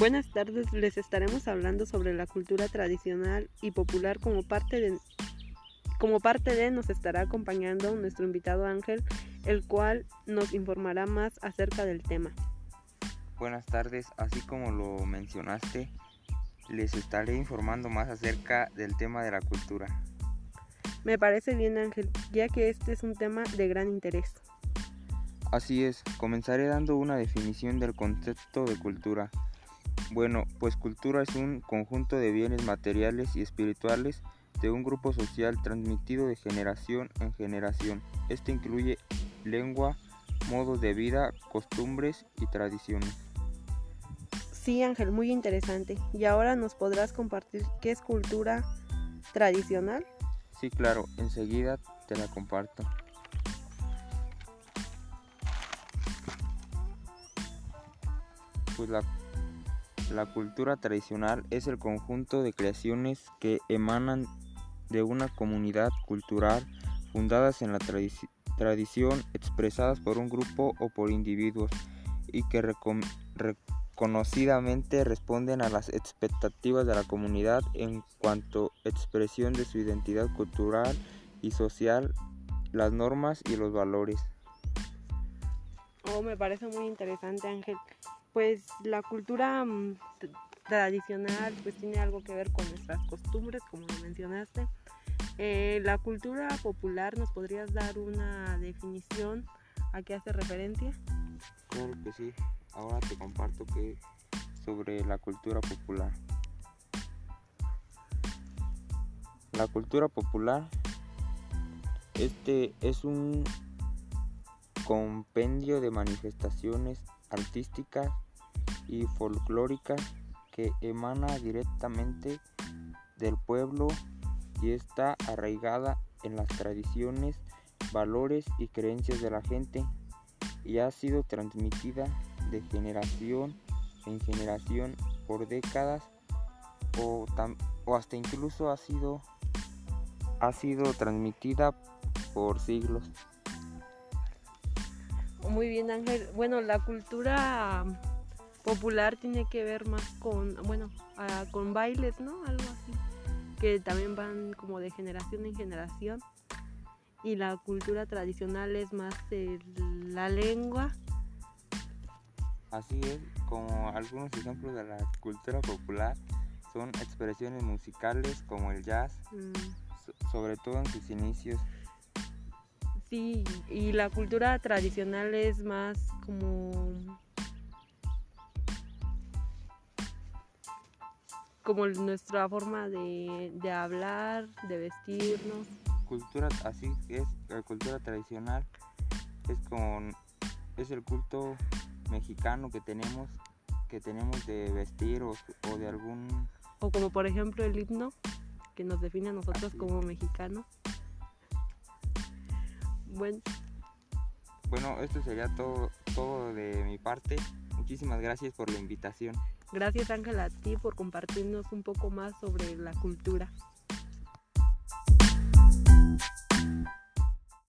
Buenas tardes, les estaremos hablando sobre la cultura tradicional y popular como parte de como parte de nos estará acompañando nuestro invitado Ángel, el cual nos informará más acerca del tema. Buenas tardes, así como lo mencionaste, les estaré informando más acerca del tema de la cultura. Me parece bien Ángel, ya que este es un tema de gran interés. Así es, comenzaré dando una definición del concepto de cultura. Bueno, pues cultura es un conjunto de bienes materiales y espirituales de un grupo social transmitido de generación en generación. Este incluye lengua, modos de vida, costumbres y tradiciones. Sí, Ángel, muy interesante. ¿Y ahora nos podrás compartir qué es cultura tradicional? Sí, claro, enseguida te la comparto. Pues la la cultura tradicional es el conjunto de creaciones que emanan de una comunidad cultural fundadas en la tradición, expresadas por un grupo o por individuos y que reconocidamente responden a las expectativas de la comunidad en cuanto expresión de su identidad cultural y social, las normas y los valores. Oh, me parece muy interesante, Ángel pues la cultura mm, tradicional pues tiene algo que ver con nuestras costumbres, como lo mencionaste. Eh, la cultura popular, ¿nos podrías dar una definición a qué hace referencia? Claro que sí. Ahora te comparto que sobre la cultura popular. La cultura popular este es un compendio de manifestaciones artística y folclórica que emana directamente del pueblo y está arraigada en las tradiciones, valores y creencias de la gente y ha sido transmitida de generación en generación por décadas o, o hasta incluso ha sido, ha sido transmitida por siglos. Muy bien, Ángel. Bueno, la cultura popular tiene que ver más con, bueno, con bailes, ¿no? Algo así. Que también van como de generación en generación. Y la cultura tradicional es más la lengua. Así es, como algunos ejemplos de la cultura popular son expresiones musicales como el jazz, mm. sobre todo en sus inicios Sí, y la cultura tradicional es más como como nuestra forma de, hablar, de vestirnos. Cultura, así es, la cultura tradicional es como es el culto mexicano que tenemos, que tenemos de vestir o, de algún o como por ejemplo el himno que nos define a nosotros como mexicanos. Bueno. Bueno, esto sería todo, todo de mi parte. Muchísimas gracias por la invitación. Gracias Ángela a ti por compartirnos un poco más sobre la cultura.